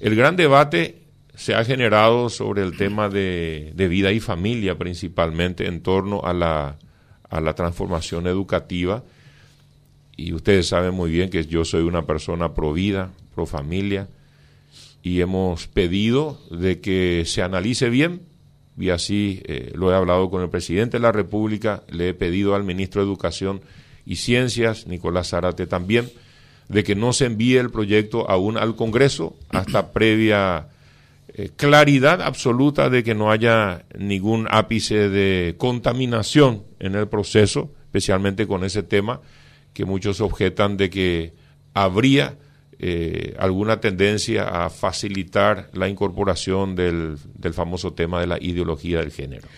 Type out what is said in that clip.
El gran debate se ha generado sobre el tema de, vida y familia, principalmente en torno a la, a la transformación educativa. Y ustedes saben muy bien que yo soy una persona pro vida, pro familia, y hemos pedido de que se analice bien, y así eh, lo he hablado con el presidente de la República, le he pedido al ministro de Educación y Ciencias, Nicolás Zarate también, de que no se envíe el proyecto aún al Congreso hasta previa eh, claridad absoluta de que no haya ningún ápice de contaminación en el proceso, especialmente con ese tema que muchos objetan de que habría eh, alguna tendencia a facilitar la incorporación del, del famoso tema de la ideología del género.